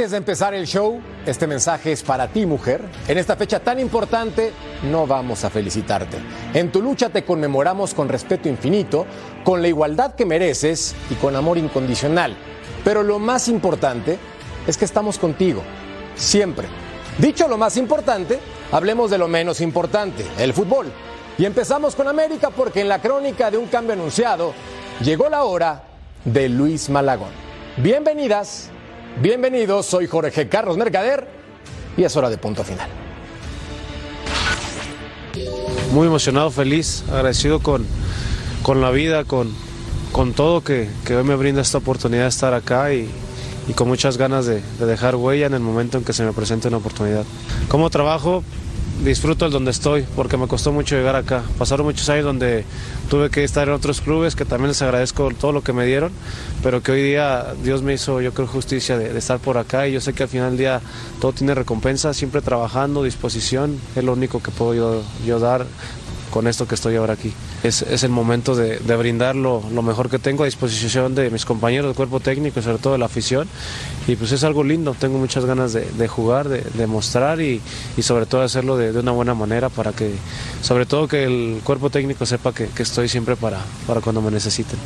Antes de empezar el show, este mensaje es para ti, mujer. En esta fecha tan importante, no vamos a felicitarte. En tu lucha te conmemoramos con respeto infinito, con la igualdad que mereces y con amor incondicional. Pero lo más importante es que estamos contigo, siempre. Dicho lo más importante, hablemos de lo menos importante, el fútbol. Y empezamos con América porque en la crónica de un cambio anunciado llegó la hora de Luis Malagón. Bienvenidas, bienvenidos, soy Jorge Carlos Mercader y es hora de punto final. Muy emocionado, feliz, agradecido con, con la vida, con, con todo que, que hoy me brinda esta oportunidad de estar acá y, con muchas ganas de, de, dejar huella en el momento en que se me presente una oportunidad. Como trabajo, disfruto el donde estoy porque me costó mucho llegar acá. Pasaron muchos años donde tuve que estar en otros clubes que también les agradezco todo lo que me dieron, pero que hoy día Dios me hizo, yo creo, justicia de, estar por acá y yo sé que al final del día todo tiene recompensa, siempre trabajando, disposición, es lo único que puedo yo dar con esto que estoy ahora aquí. Es, es el momento de, de brindar lo, lo, mejor que tengo a disposición de mis compañeros del cuerpo técnico y sobre todo de la afición. Y pues es algo lindo, tengo muchas ganas de, jugar, de, de, mostrar y, y sobre todo hacerlo de, una buena manera para que, sobre todo que el cuerpo técnico sepa que, que estoy siempre para, para cuando me necesiten.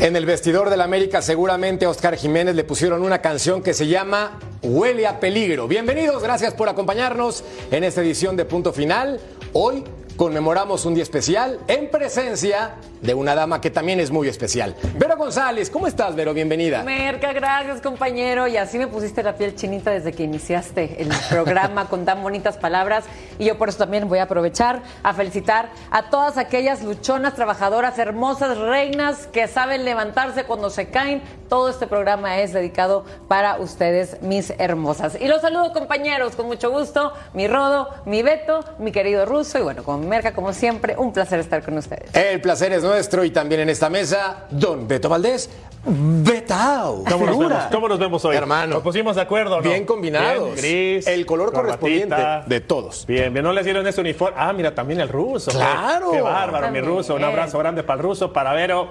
En el vestidor del América seguramente a Oscar Jiménez le pusieron una canción que se llama Huele a peligro. Bienvenidos, gracias por acompañarnos en esta edición de Punto Final. Hoy conmemoramos un día especial en presencia de una dama que también es muy especial. Vero González, ¿cómo estás, Vero? Bienvenida. Merca, gracias, compañero. Y así me pusiste la piel chinita desde que iniciaste el programa con tan bonitas palabras. Y yo por eso también voy a aprovechar a felicitar a todas aquellas luchonas, trabajadoras, hermosas, reinas que saben levantarse cuando se caen. Todo este programa es dedicado para ustedes, mis hermosas. Y los saludo, compañeros, con mucho gusto. Mi Rodo, mi Beto, mi querido Ruso. Y bueno, con Merca, como siempre, un placer estar con ustedes. El placer es nuestro y también en esta mesa, don Beto Valdés. Betao. ¿Cómo nos, vemos, ¿Cómo nos vemos hoy? Hermano. Nos pusimos de acuerdo, ¿no? Bien combinados. Bien, gris. El color correspondiente de todos. Bien, bien. No les dieron ese uniforme. Ah, mira, también el ruso. Claro. Qué bárbaro, También. mi ruso. Un abrazo grande para el ruso, para Vero.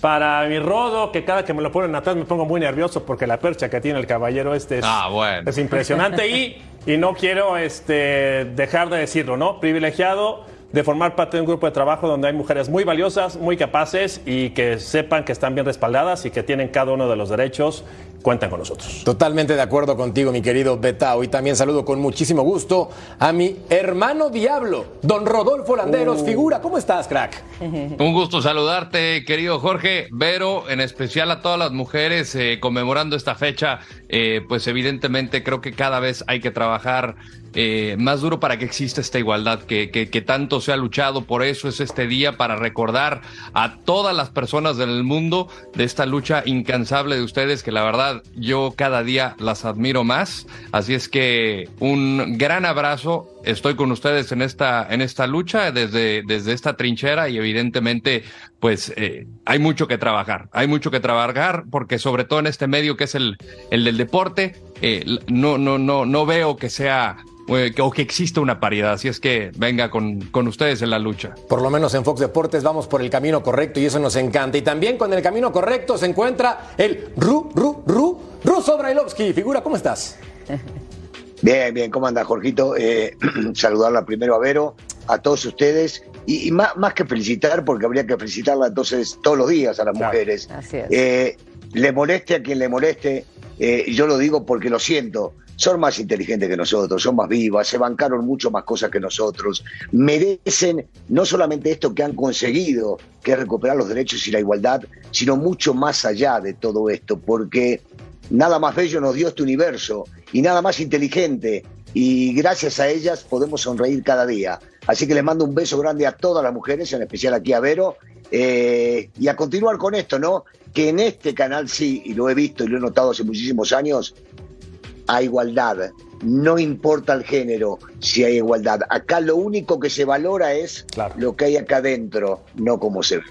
Para mi rodo, que cada que me lo ponen atrás me pongo muy nervioso porque la percha que tiene el caballero este es, Ah, bueno. es impresionante. y, y no quiero este, dejar de decirlo, ¿no? Privilegiado de formar parte de un grupo de trabajo donde hay mujeres muy valiosas, muy capaces y que sepan que están bien respaldadas y que tienen cada uno de los derechos, cuentan con nosotros. Totalmente de acuerdo contigo, mi querido Betao. Y también saludo con muchísimo gusto a mi hermano Diablo, don Rodolfo Landeros. Figura, ¿cómo estás, crack? Un gusto saludarte, querido Jorge, Vero, en especial a todas las mujeres eh, conmemorando esta fecha. Eh, pues evidentemente creo que cada vez hay que trabajar eh, más duro para que exista esta igualdad, que, que, tanto se ha luchado. Por eso es este día para recordar a todas las personas del mundo de esta lucha incansable de ustedes, que la verdad yo cada día las admiro más. Así es que un gran abrazo. Estoy con ustedes en esta, en esta lucha desde, desde esta trinchera y evidentemente pues eh, hay mucho que trabajar, hay mucho que trabajar porque sobre todo en este medio que es el, el del deporte, eh, no, no, no, no veo que sea o que existe una paridad. Así es que venga con, con, ustedes en la lucha. Por lo menos en Fox Deportes vamos por el camino correcto y eso nos encanta. Y también con el camino correcto se encuentra el Ru, Ru, Ru, Ruso Brailovsky. Figura, ¿cómo estás? Bien, bien, ¿cómo anda, Jorgito? Eh, saludarla primero a Vero, a todos ustedes. Y, y más, más, que felicitar, porque habría que felicitarla entonces todos los días a las claro. mujeres. Así es. Eh, le moleste a quien le moleste, eh, yo lo digo porque lo siento son más inteligentes que nosotros, son más vivas, se bancaron mucho más cosas que nosotros, merecen no solamente esto que han conseguido, que es recuperar los derechos y la igualdad, sino mucho más allá de todo esto, porque nada más bello nos dio este universo y nada más inteligente, y gracias a ellas podemos sonreír cada día. Así que les mando un beso grande a todas las mujeres, en especial aquí a Vero, eh, y a continuar con esto, ¿no? Que en este canal sí, y lo he visto y lo he notado hace muchísimos años, a igualdad. No importa el género si hay igualdad. Acá lo único que se valora es claro. lo que hay acá adentro, no cómo se ve.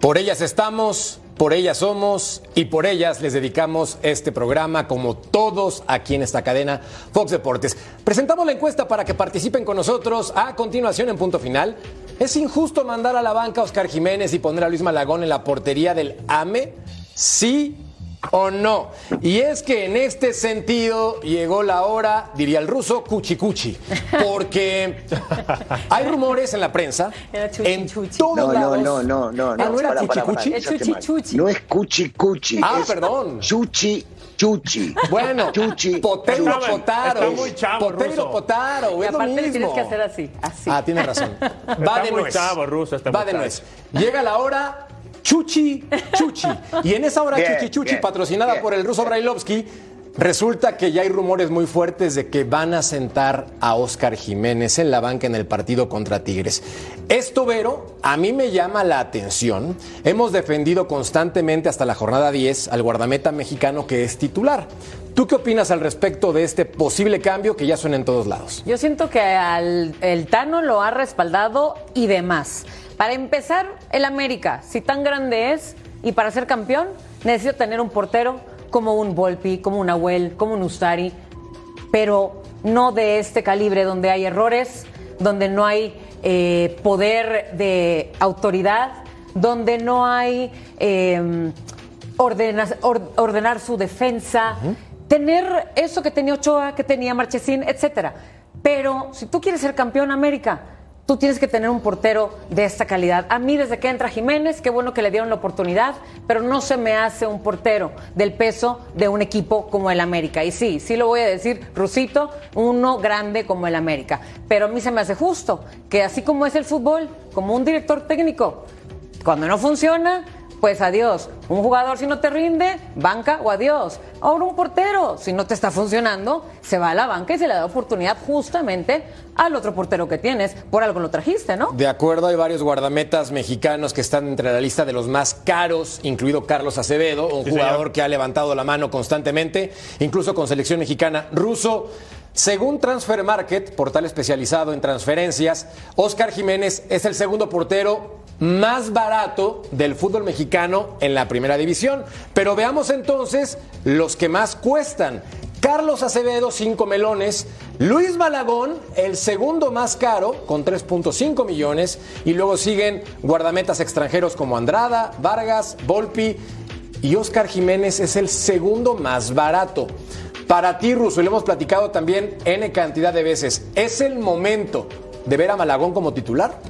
Por ellas estamos, por ellas somos y por ellas les dedicamos este programa, como todos aquí en esta cadena Fox Deportes. Presentamos la encuesta para que participen con nosotros. A continuación, en punto final, ¿es injusto mandar a la banca a Oscar Jiménez y poner a Luis Malagón en la portería del AME? Sí ¿O no? Y es que en este sentido llegó la hora, diría el ruso, cuchi cuchi. Porque hay rumores en la prensa, Era chuchi, en chuchi. todos No, no, lados. no, no, no. Ah, ¿no era para, cuchi para, para, cuchi? Es chuchi, chuchi. No es cuchi cuchi. Ah, es perdón. Chuchi chuchi. Bueno, chuchi. Potero Está- Potaro. está muy chavo, Potero ruso. Potaro, Y es lo aparte le mismo. tienes que hacer así, así. Ah, tienes razón. Va Está de muy nuez. chavo, ruso, está Va muy de chavo. nuez. Llega la hora chuchi chuchi. Y en esa hora Bien, chuchi chuchi, bien, patrocinada bien. por el ruso Brailovsky, resulta que ya hay rumores muy fuertes de que van a sentar a Oscar Jiménez en la banca en el partido contra Tigres. Esto, Vero, a mí me llama la atención. Hemos defendido constantemente hasta la jornada 10 al guardameta mexicano que es titular. ¿Tú qué opinas al respecto de este posible cambio que ya suena en todos lados? Yo siento que al, el Tano lo ha respaldado y demás. Para empezar, el América, si tan grande es y para ser campeón, necesita tener un portero como un Volpi, como un Abuel, como un Ustari, pero no de este calibre donde hay errores, donde no hay eh, poder de autoridad, donde no hay eh, ordena- or- ordenar su defensa, tener eso que tenía Ochoa, que tenía Marchesín, etcétera. Pero si tú quieres ser campeón América, tú tienes que tener un portero de esta calidad. A mí desde que entra Jiménez, qué bueno que le dieron la oportunidad, pero no se me hace un portero del peso de un equipo como el América. Y sí, sí lo voy a decir, Rusito, uno grande como el América. Pero a mí se me hace justo que así como es el fútbol, como un director técnico, cuando no funciona, pues adiós. Un jugador si no te rinde, banca o adiós. Ahora un portero, si no te está funcionando, se va a la banca y se le da oportunidad justamente al otro portero que tienes. Por algo lo trajiste, ¿no? De acuerdo, hay varios guardametas mexicanos que están entre la lista de los más caros, incluido Carlos Acevedo, un Sí, jugador señor. que ha levantado la mano constantemente, incluso con selección mexicana. Ruso, según Transfer Market, portal especializado en transferencias, Oscar Jiménez es el segundo portero más barato del fútbol mexicano en la primera división. Pero veamos entonces los que más cuestan. Carlos Acevedo, 5 melones. Luis Malagón, el segundo más caro, con 3.5 millones. Y luego siguen guardametas extranjeros como Andrada, Vargas, Volpi. Y Oscar Jiménez es el segundo más barato. Para ti, Russo, y lo hemos platicado también N cantidad de veces, ¿es el momento de ver a Malagón como titular?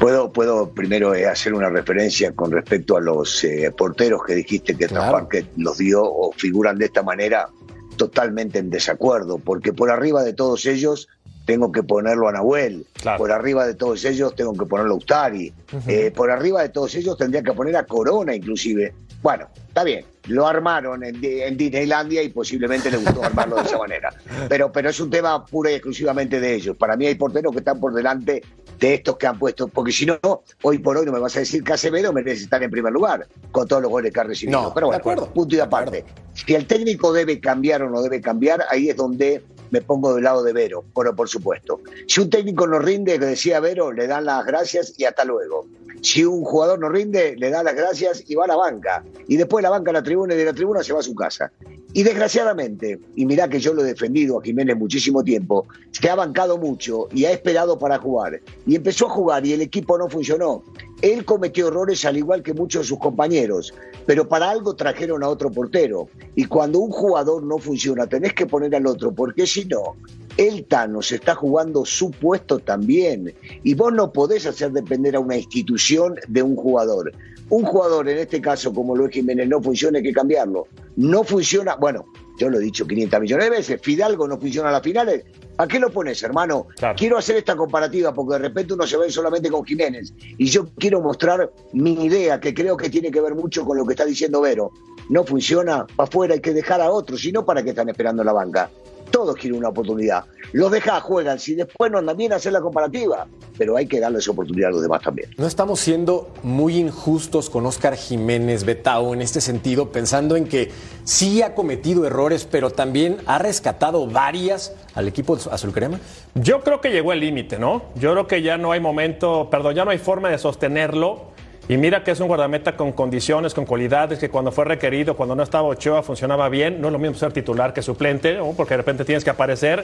Puedo, puedo primero eh, hacer una referencia con respecto a los eh, porteros que dijiste que Claro. Los dio o figuran de esta manera, totalmente en desacuerdo, porque por arriba de todos ellos tengo que ponerlo a Nahuel, Claro. por arriba de todos ellos tengo que ponerlo a Ustari, eh, por arriba de todos ellos tendría que poner a Corona inclusive. Bueno, está bien, lo armaron en, en Disneylandia y posiblemente le gustó armarlo de esa manera. Pero, pero es un tema pura y exclusivamente de ellos. Para mí hay porteros que están por delante de estos que han puesto, porque si no, hoy por hoy no me vas a decir que Acevedo merece estar en primer lugar, con todos los goles que ha recibido. No, Pero de bueno, acuerdo, punto y aparte. Si el técnico debe cambiar o no debe cambiar, ahí es donde me pongo del lado de Vero, pero por supuesto. Si un técnico no rinde, que decía Vero, le dan las gracias y hasta luego. Si un jugador no rinde, le da las gracias y va a la banca. Y después la banca a la tribuna y de la tribuna se va a su casa. Y desgraciadamente, y mirá que yo lo he defendido a Jiménez muchísimo tiempo, se ha bancado mucho y ha esperado para jugar. Y empezó a jugar y el equipo no funcionó. Él cometió errores al igual que muchos de sus compañeros, pero para algo trajeron a otro portero. Y cuando un jugador no funciona, tenés que poner al otro, porque si no, el Tano se está jugando su puesto también. Y vos no podés hacer depender a una institución de un jugador. Un jugador, en este caso, como lo es Jiménez, no funciona, hay que cambiarlo. No funciona, bueno, yo lo he dicho 500 millones de veces, Fidalgo no funciona a las finales. ¿A qué lo pones, hermano? Claro. Quiero hacer esta comparativa porque de repente uno se ve solamente con Jiménez. Y yo quiero mostrar mi idea, que creo que tiene que ver mucho con lo que está diciendo Vero. No funciona, para afuera hay que dejar a otros, si no, ¿para qué están esperando la banca? Todos quieren una oportunidad. Los deja, juegan. Si después no andan bien, hacer la comparativa. Pero hay que darles oportunidad a los demás también. ¿No estamos siendo muy injustos con Oscar Jiménez Betao en este sentido, pensando en que sí ha cometido errores, pero también ha rescatado varias al equipo azul crema? Yo creo que llegó el límite, ¿no? Yo creo que ya no hay momento, perdón, ya no hay forma de sostenerlo. Y mira que es un guardameta con condiciones, con cualidades, que cuando fue requerido, cuando no estaba Ochoa, funcionaba bien. No es lo mismo ser titular que suplente, porque de repente tienes que aparecer.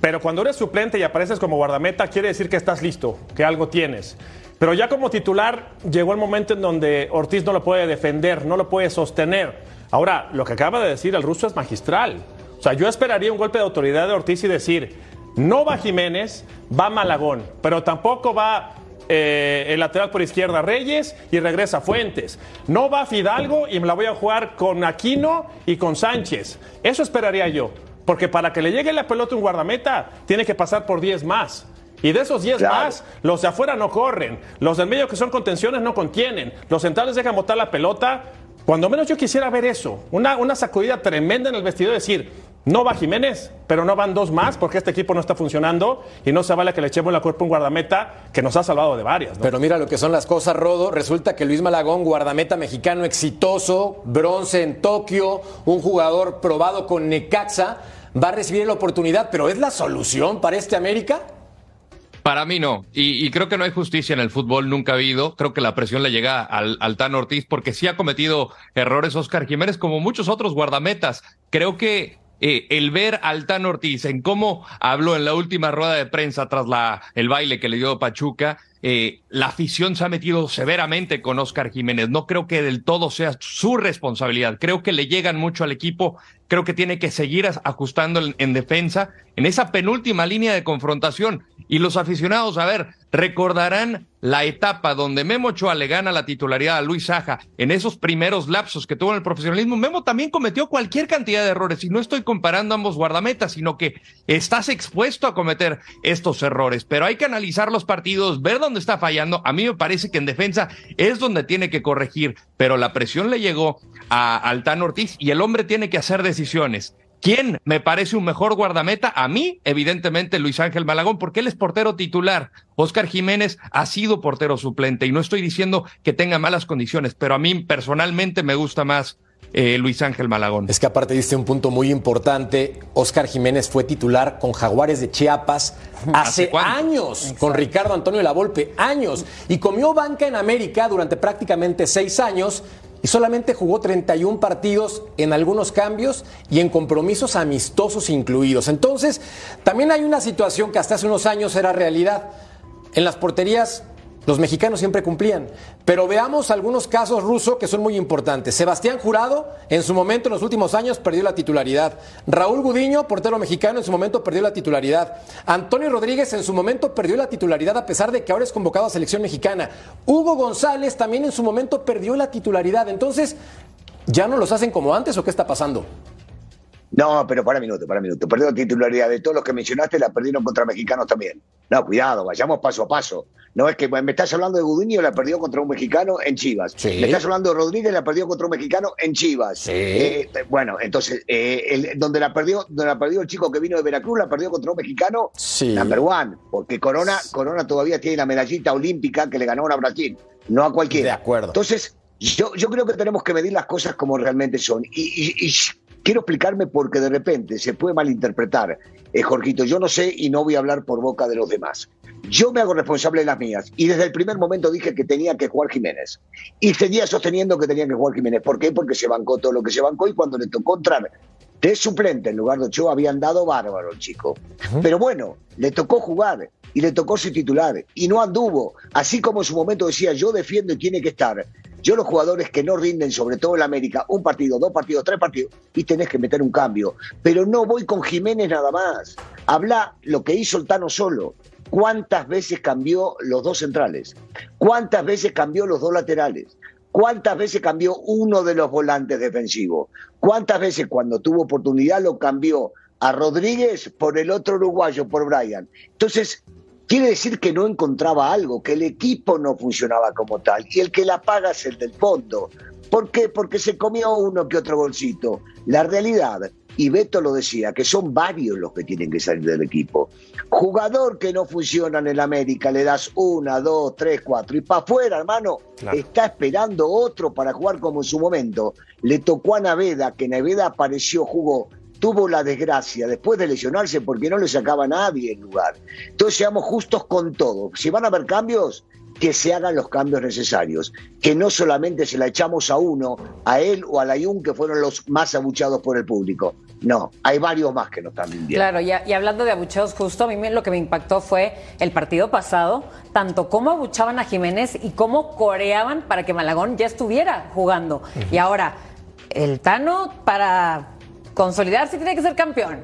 Pero cuando eres suplente y apareces como guardameta, quiere decir que estás listo, que algo tienes. Pero ya como titular llegó el momento en donde Ortiz no lo puede defender, no lo puede sostener. Ahora, lo que acaba de decir el ruso es magistral. O sea, yo esperaría un golpe de autoridad de Ortiz y decir, no va Jiménez, va Malagón, pero tampoco va eh, el lateral por izquierda Reyes y regresa Fuentes. No va Fidalgo y me la voy a jugar con Aquino y con Sánchez. Eso esperaría yo. Porque para que le llegue la pelota un guardameta, tiene que pasar por 10 más. Y de esos 10 más, los de afuera no corren. Los del medio que son contenciones no contienen. Los centrales dejan botar la pelota. Cuando menos yo quisiera ver eso. Una, una sacudida tremenda en el vestido. Decir, no va Jiménez, pero no van dos más porque este equipo no está funcionando y no se vale que le echemos la cuerpo a un guardameta que nos ha salvado de varias. Pero mira lo que son las cosas, Rodo. Resulta que Luis Malagón, guardameta mexicano exitoso, bronce en Tokio, un jugador probado con Necaxa, va a recibir la oportunidad, pero ¿es la solución para este América? Para mí no, y, creo que no hay justicia en el fútbol, nunca ha habido. Creo que la presión le llega al, al Tan Ortiz porque sí ha cometido errores Oscar Jiménez como muchos otros guardametas. Creo que eh, el ver al Tan Ortiz en cómo habló en la última rueda de prensa tras la, el baile que le dio Pachuca, eh, la afición se ha metido severamente con Oscar Jiménez. No creo que del todo sea su responsabilidad. Creo que le llegan mucho al equipo. Creo que tiene que seguir ajustando en defensa en esa penúltima línea de confrontación. Y los aficionados, a ver, recordarán la etapa donde Memo Ochoa le gana la titularidad a Luis Saja en esos primeros lapsos que tuvo en el profesionalismo. Memo también cometió cualquier cantidad de errores y no estoy comparando ambos guardametas, sino que estás expuesto a cometer estos errores. Pero hay que analizar los partidos, ver dónde está fallando. A mí me parece que en defensa es donde tiene que corregir, pero la presión le llegó a Altán Ortiz y el hombre tiene que hacer decisiones. ¿Quién me parece un mejor guardameta? A mí, evidentemente, Luis Ángel Malagón, porque él es portero titular. Oscar Jiménez ha sido portero suplente y no estoy diciendo que tenga malas condiciones, pero a mí personalmente me gusta más eh, Luis Ángel Malagón. Es que aparte diste un punto muy importante. Oscar Jiménez fue titular con Jaguares de Chiapas hace, años, con Ricardo Antonio Lavolpe, años. Y comió banca en América durante prácticamente seis años y solamente jugó 31 partidos en algunos cambios y en compromisos amistosos incluidos. Entonces, también hay una situación que hasta hace unos años era realidad. En las porterías los mexicanos siempre cumplían. Pero veamos algunos casos rusos que son muy importantes. Sebastián Jurado, en su momento, en los últimos años, perdió la titularidad. Raúl Gudiño, portero mexicano, en su momento perdió la titularidad. Antonio Rodríguez, en su momento, perdió la titularidad a pesar de que ahora es convocado a selección mexicana. Hugo González también en su momento perdió la titularidad. Entonces, ¿ya no los hacen como antes o qué está pasando? No, pero para minuto, para minuto. Perdió la titularidad de todos los que mencionaste, la perdieron contra mexicanos también. No, cuidado, vayamos paso a paso. No es que me estás hablando de Gudiño, la perdió contra un mexicano en Chivas. Me estás hablando de Rodríguez, la perdió contra un mexicano en Chivas. Eh, bueno, entonces, eh, donde la perdió, donde la perdió el chico que vino de Veracruz, la perdió contra un mexicano, number one, porque Corona, Corona todavía tiene la medallita olímpica que le ganó a Brasil, no a cualquiera. De acuerdo. Entonces, yo, yo creo que tenemos que medir las cosas como realmente son. y quiero explicarme porque de repente se puede malinterpretar. Eh, Jorgito, yo no sé y no voy a hablar por boca de los demás. Yo me hago responsable de las mías y desde el primer momento dije que tenía que jugar Jiménez. Y seguía sosteniendo que tenía que jugar Jiménez. ¿Por qué? Porque se bancó todo lo que se bancó y cuando le tocó entrar de suplente en lugar de Ochoa habían dado bárbaro el chico. Pero bueno, le tocó jugar y le tocó ser titular y no anduvo. Así como en su momento decía, yo defiendo y tiene que estar. Yo los jugadores que no rinden, sobre todo en América, un partido, dos partidos, tres partidos, y tenés que meter un cambio. Pero no voy con Jiménez nada más. Habla lo que hizo el Tano solo. ¿Cuántas veces cambió los dos centrales? ¿Cuántas veces cambió los dos laterales? ¿Cuántas veces cambió uno de los volantes defensivos? ¿Cuántas veces cuando tuvo oportunidad lo cambió a Rodríguez por el otro uruguayo, por Brian? Entonces, quiere decir que no encontraba algo, que el equipo no funcionaba como tal. Y el que la paga es el del fondo. ¿Por qué? Porque se comió uno que otro bolsito. La realidad, y Beto lo decía, que son varios los que tienen que salir del equipo. Jugador que no funciona en el América, le das una, dos, tres, cuatro, y para afuera, hermano, está esperando otro para jugar como en su momento. Le tocó a Naveda, que Naveda apareció, jugó tuvo la desgracia después de lesionarse porque no le sacaba a nadie el lugar. Entonces seamos justos con todo. Si van a haber cambios, que se hagan los cambios necesarios, que no solamente se la echamos a uno, a él o a Layún, que fueron los más abuchados por el público. No, hay varios más que no están bien. Claro, y, y, hablando de abucheos, justo a mí lo que me impactó fue el partido pasado, tanto cómo abuchaban a Jiménez y cómo coreaban para que Malagón ya estuviera jugando. Y ahora, el Tano para consolidarse tiene que ser campeón.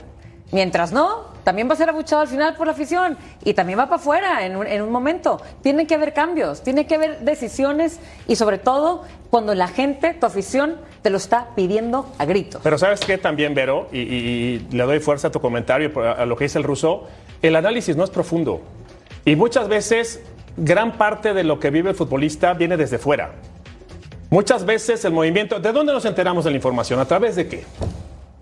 Mientras no, también va a ser abuchado al final por la afición y también va para afuera en un, en un momento. Tiene que haber cambios, tiene que haber decisiones y sobre todo cuando la gente, tu afición, te lo está pidiendo a gritos. Pero sabes qué también, Vero, y, y, y, le doy fuerza a tu comentario, a lo que dice el ruso, el análisis no es profundo. Y muchas veces gran parte de lo que vive el futbolista viene desde fuera. Muchas veces el movimiento, ¿de dónde nos enteramos de la información? ¿A través de qué?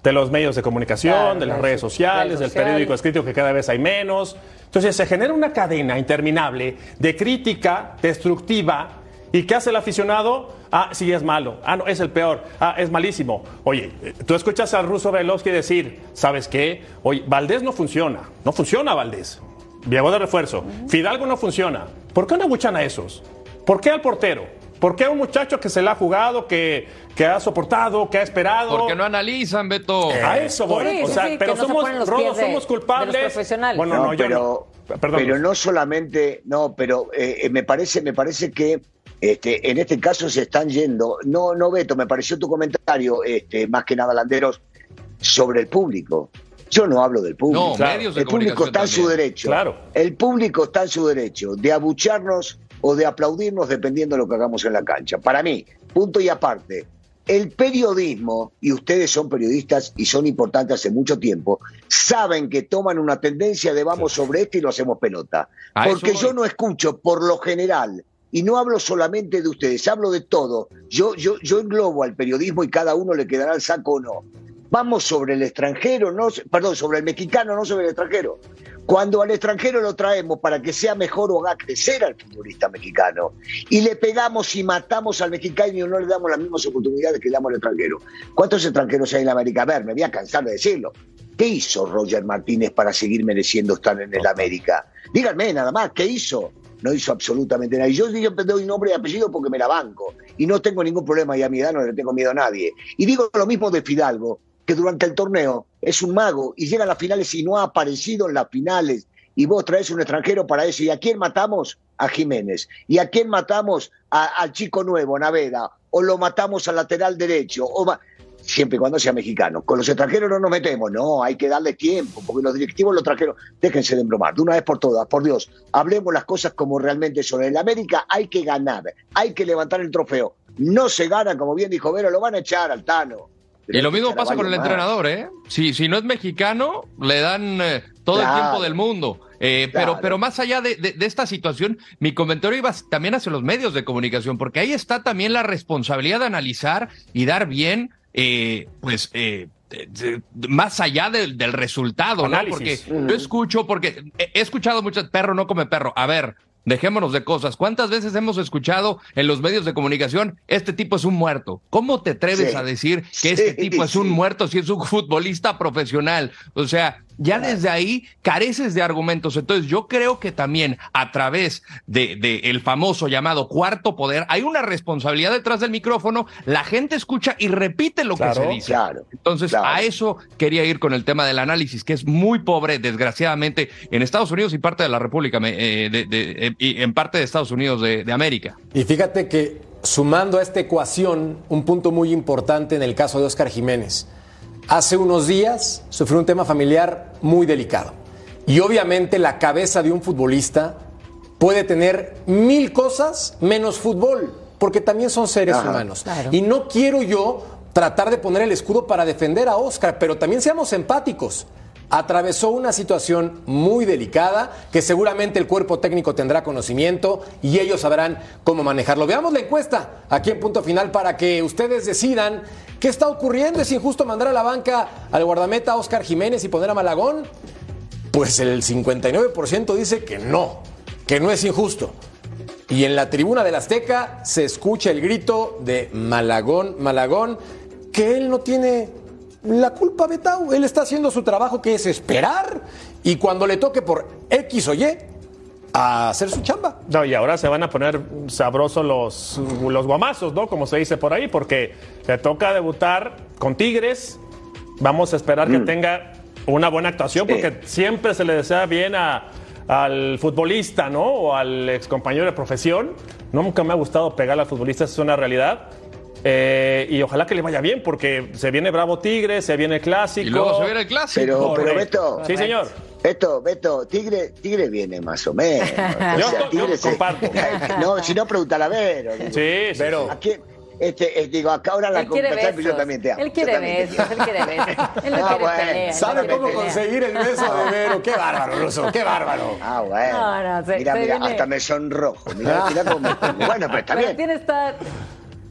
De los medios de comunicación, claro, de las redes sociales, redes del periódico escrito que cada vez hay menos. Entonces se genera una cadena interminable de crítica destructiva y ¿qué hace el aficionado? Ah, sí, es malo. Ah, no, es el peor. Ah, es malísimo. Oye, tú escuchas al ruso Velowski decir, ¿sabes qué? Oye, Valdés no funciona. No funciona Valdés. Llegó de refuerzo. Fidalgo no funciona. ¿Por qué no abuchan a esos? ¿Por qué al portero? ¿Por qué a un muchacho que se la ha jugado, que, que ha soportado, que ha esperado? Porque no analizan, Beto. Eh, a eso voy. Sí, o sea, sí, pero no somos, Rodo, de, somos culpables. De los profesionales. Bueno, no, no, yo pero, no. Perdón. pero no solamente, no, pero eh, me parece, me parece que este, en este caso se están yendo. No, no, Beto, me pareció tu comentario, este, más que nada, Landeros, sobre el público. Yo no hablo del público. No, claro. medios de el público está en su derecho. Claro. El público está en su derecho de abucharnos o de aplaudirnos dependiendo de lo que hagamos en la cancha. Para mí, punto y aparte, el periodismo, y ustedes son periodistas y son importantes hace mucho tiempo, saben que toman una tendencia de vamos sobre esto y lo hacemos pelota. Porque yo no escucho por lo general, y no hablo solamente de ustedes, hablo de todo. Yo, yo, yo englobo al periodismo y cada uno le quedará el saco o no. Vamos sobre el extranjero, no, perdón, sobre el mexicano, no sobre el extranjero. Cuando al extranjero lo traemos para que sea mejor o haga crecer al futbolista mexicano y le pegamos y matamos al mexicano y no le damos las mismas oportunidades que le damos al extranjero. ¿Cuántos extranjeros hay en la América? A ver, me voy a cansar de decirlo. ¿Qué hizo Roger Martínez para seguir mereciendo estar en el América? Díganme nada más, ¿qué hizo? No hizo absolutamente nada. Y yo doy nombre y apellido porque me la banco. Y no tengo ningún problema y a mi edad no le tengo miedo a nadie. Y digo lo mismo de Fidalgo, que durante el torneo es un mago y llega a las finales y no ha aparecido en las finales. Y vos traes un extranjero para eso. ¿Y a quién matamos? A Jiménez. ¿Y a quién matamos? Al chico nuevo, Naveda. O lo matamos al lateral derecho. O ma- Siempre y cuando sea mexicano. Con los extranjeros no nos metemos. No, hay que darle tiempo. Porque los directivos los trajeron. Déjense de embromar. De una vez por todas, por Dios. Hablemos las cosas como realmente son. En América hay que ganar. Hay que levantar el trofeo. No se gana, como bien dijo Vero, lo van a echar al Tano. Y lo mismo pasa con el más. entrenador, ¿eh? Si, si no es mexicano, le dan eh, todo el tiempo del mundo. Eh, pero, Claro. pero más allá de, de- de esta situación, mi comentario iba también hacia los medios de comunicación, porque ahí está también la responsabilidad de analizar y dar bien, eh, pues, eh, de- de- más allá del, del resultado, ¿no? Porque yo escucho, porque he he escuchado mucho, perro no come perro. A ver, dejémonos de cosas. ¿Cuántas veces hemos escuchado en los medios de comunicación, este tipo es un muerto? ¿Cómo te atreves Sí. a decir que Sí, este tipo es un sí. muerto si es un futbolista profesional? O sea, ya desde ahí careces de argumentos. Entonces, yo creo que también a través de, de el famoso llamado cuarto poder, hay una responsabilidad detrás del micrófono. La gente escucha y repite lo Claro, que se dice. claro, Entonces, claro. a eso quería ir con el tema del análisis, que es muy pobre, desgraciadamente, en Estados Unidos y parte de la República, eh, de- de- eh, y en parte de Estados Unidos de, de América. Y fíjate que sumando a esta ecuación, un punto muy importante en el caso de Oscar Jiménez. Hace unos días sufrió un tema familiar muy delicado. Y obviamente la cabeza de un futbolista puede tener mil cosas menos fútbol, porque también son seres Ajá. humanos. Claro. Y no quiero yo tratar de poner el escudo para defender a Oscar, pero también seamos empáticos. Atravesó una situación muy delicada que seguramente el cuerpo técnico tendrá conocimiento y ellos sabrán cómo manejarlo. Veamos la encuesta aquí en punto final para que ustedes decidan qué está ocurriendo. ¿Es injusto mandar a la banca al guardameta Oscar Jiménez y poner a Malagón? Pues el 59% dice que no, que no es injusto. Y en la tribuna del Azteca se escucha el grito de Malagón, Malagón, que él no tiene la culpa, Betau. Él está haciendo su trabajo, que es esperar. Y cuando le toque por X o Y, a hacer su chamba. No, y ahora se van a poner sabrosos los, los guamazos, ¿no? Como se dice por ahí, porque le toca debutar con Tigres. Vamos a esperar que tenga una buena actuación, porque siempre se le desea bien a, al futbolista, ¿no? O al ex compañero de profesión. Nunca me ha gustado pegar al futbolista, es una realidad. Eh, y ojalá que le vaya bien, porque se viene Bravo Tigre, se viene Clásico. Y luego se viene el Clásico. Pero, pero. Beto, Sí, señor. Beto, Beto, Tigre, Tigre viene más o menos. O Yo- sea, yo Tigre se- comparto. No, si no, pregúntale a Vero. digo. Sí, sí, Pero- este, eh, digo, acá ahora la besos. yo también te amo. Él yo quiere besos, él quiere besos. Él no Ah, quiere bueno. pelea. ¿Sabe no cómo pelea. conseguir el beso de Vero? Qué bárbaro, Ruso, qué bárbaro. Ah, bueno. No, no, se- mira, se mira, viene- hasta me sonrojo. Mira, mira cómo me. Bueno, pero está Pero bien. tiene esta-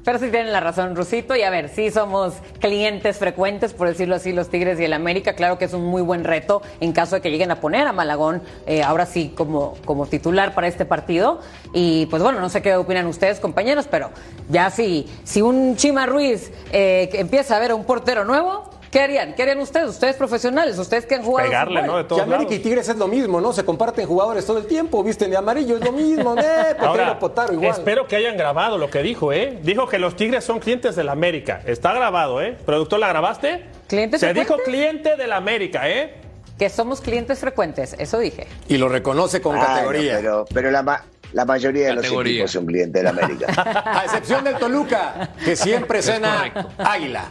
Pero sí tienen la razón, Rusito. Y a ver, sí somos clientes frecuentes, por decirlo así, los Tigres y el América. Claro que es un muy buen reto en caso de que lleguen a poner a Malagón, eh, ahora sí, como, como titular para este partido. Y pues bueno, no sé qué opinan ustedes, compañeros, pero ya si, si un Chima Ruiz eh, empieza a ver a un portero nuevo, ¿qué harían? ¿Qué harían ustedes? Ustedes profesionales, ustedes que han jugado. Pegarle. ¿no? De Que todos América lados. y Tigres es lo mismo, ¿no? Se comparten jugadores todo el tiempo, visten de amarillo, es lo mismo, ¿eh? Potero, Potaro, igual. espero que hayan grabado lo que dijo, ¿eh? Dijo que los Tigres son clientes del América. Está grabado, ¿eh? ¿Productor, la grabaste? ¿Clientes Se dijo frecuentes? cliente del América, ¿eh? Que somos clientes frecuentes, eso dije. Y lo reconoce con Ah, no, categoría. pero pero la, ma- la mayoría de los equipos son clientes del América. A excepción del Toluca, que siempre cena águila.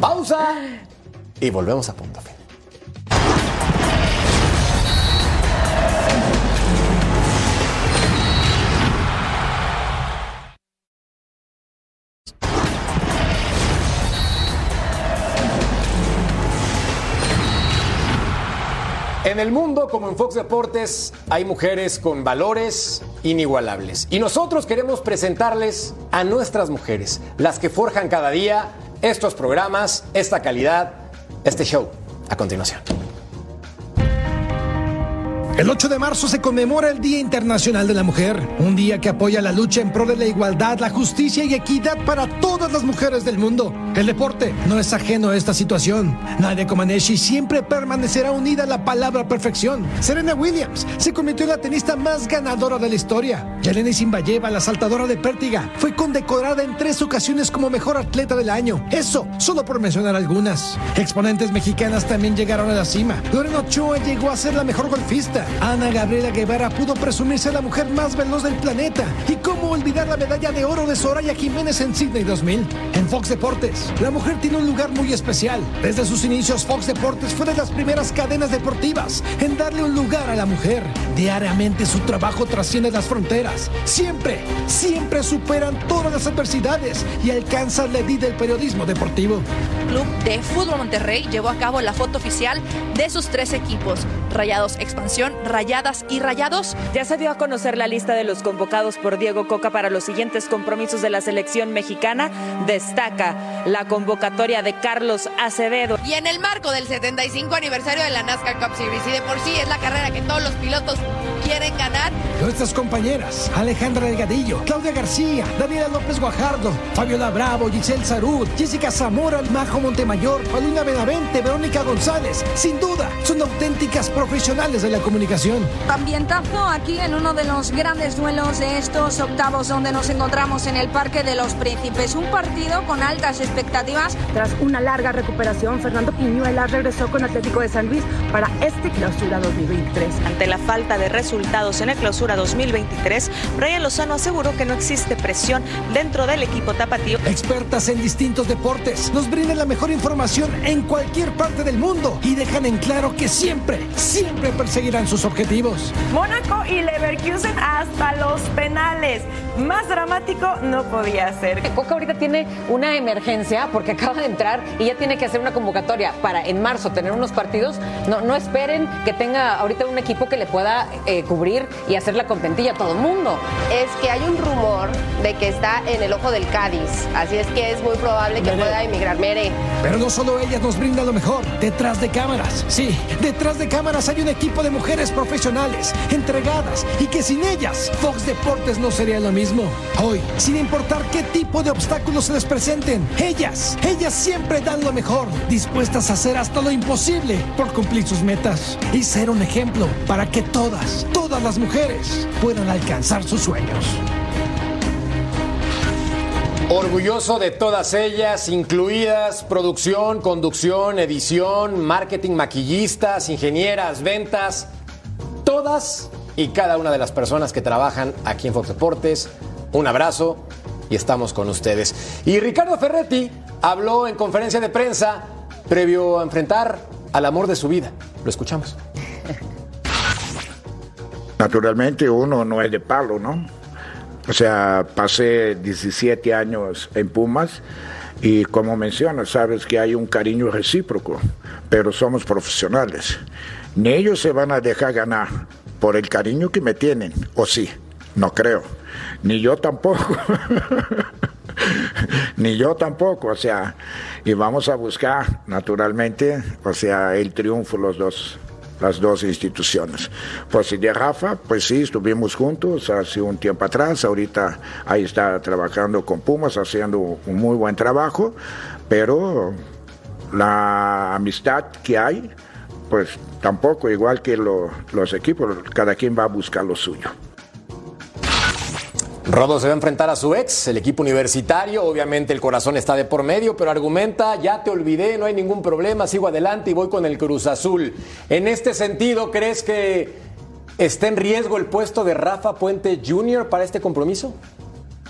Pausa y volvemos a punto final. En el mundo, como en Fox Deportes, hay mujeres con valores inigualables. Y nosotros queremos presentarles a nuestras mujeres, las que forjan cada día estos programas, esta calidad, este show. A continuación. El 8 de marzo se conmemora el Día Internacional de la Mujer, un día que apoya la lucha en pro de la igualdad, la justicia y equidad para todas las mujeres del mundo. El deporte no es ajeno a esta situación. Nadia Comaneci siempre permanecerá unida a la palabra perfección. Serena Williams se convirtió en la tenista más ganadora de la historia. Yelena Zimbayeva, la saltadora de pértiga, fue condecorada en tres ocasiones como mejor atleta del año. Eso, solo por mencionar algunas. Exponentes mexicanas también llegaron a la cima. Lorena Ochoa llegó a ser la mejor golfista. Ana Gabriela Guevara pudo presumirse la mujer más veloz del planeta. Y cómo olvidar la medalla de oro de Soraya Jiménez en Sydney 2000. En Fox Deportes, la mujer tiene un lugar muy especial. Desde sus inicios, Fox Deportes fue de las primeras cadenas deportivas en darle un lugar a la mujer. Diariamente su trabajo trasciende las fronteras. Siempre, siempre superan todas las adversidades y alcanzan la edad del periodismo deportivo. Club de Fútbol Monterrey llevó a cabo la foto oficial de sus tres equipos, Rayados Expansión, Rayadas y Rayados. Ya se dio a conocer la lista de los convocados por Diego Coca para los siguientes compromisos de la selección mexicana. Destaca la convocatoria de Carlos Acevedo. Y en el marco del 75 aniversario de la NASCAR Cup Series, y de por sí es la carrera que todos los pilotos quieren ganar, Nuestras compañeras, Alejandra Delgadillo, Claudia García, Daniela López Guajardo, Fabiola Bravo, Giselle Sarud, Jessica Zamora, Majo Montemayor, Paulina Benavente, Verónica González, sin duda, son auténticas profesionales de la comunicación. Ambientazo aquí en uno de los grandes duelos de estos octavos donde nos encontramos en el Parque de los Príncipes. Un partido con altas expectativas. Tras una larga recuperación, Fernando Piñuela regresó con Atlético de San Luis para este clausura 2023. Ante la falta de resultados en el clausura 2023, Brian Lozano aseguró que no existe presión dentro del equipo tapatío. Expertas en distintos deportes, nos brindan la mejor información en cualquier parte del mundo y dejan en claro que siempre, siempre perseguirán objetivos. Mónaco y Leverkusen hasta los penales. Más dramático no podía ser. Coca ahorita tiene una emergencia porque acaba de entrar y ya tiene que hacer una convocatoria para en marzo tener unos partidos. No, no esperen que tenga ahorita un equipo que le pueda eh, cubrir y hacer la contentilla a todo el mundo. es que hay un rumor de que está en el ojo del Cádiz, así es que es muy probable que pueda emigrar Mere. Pero no solo ellas nos brindan lo mejor, detrás de cámaras. Sí, detrás de cámaras hay un equipo de mujeres profesionales, entregadas y que sin ellas Fox Deportes no sería lo mismo. Hoy, sin importar qué tipo de obstáculos se les presenten, ellas, ellas siempre dan lo mejor, dispuestas a hacer hasta lo imposible por cumplir sus metas y ser un ejemplo para que todas, todas las mujeres puedan alcanzar sus sueños. Orgulloso de todas ellas, incluidas producción, conducción, edición, marketing, maquillistas, ingenieras, ventas, todas y cada una de las personas que trabajan aquí en Fox Deportes. Un abrazo y estamos con ustedes. Y Ricardo Ferretti habló en conferencia de prensa previo a enfrentar al amor de su vida. Lo escuchamos. Naturalmente uno no es de palo, ¿no? O sea, pasé 17 años en Pumas y como mencionas, sabes que hay un cariño recíproco, pero somos profesionales. Ni ellos se van a dejar ganar por el cariño que me tienen, o sí, no creo. Ni yo tampoco. Ni yo tampoco, o sea, y vamos a buscar naturalmente, o sea, el triunfo los dos las dos instituciones. Pues si de Rafa, pues sí, estuvimos juntos hace un tiempo atrás, ahorita ahí está trabajando con Pumas, haciendo un muy buen trabajo, pero la amistad que hay, pues tampoco, igual que los equipos, cada quien va a buscar lo suyo. Rodo se va a enfrentar a su ex, el equipo universitario. Obviamente el corazón está de por medio, pero argumenta, ya te olvidé, no hay ningún problema, sigo adelante y voy con el Cruz Azul. En este sentido, ¿crees que está en riesgo el puesto de Rafa Puente Jr. para este compromiso?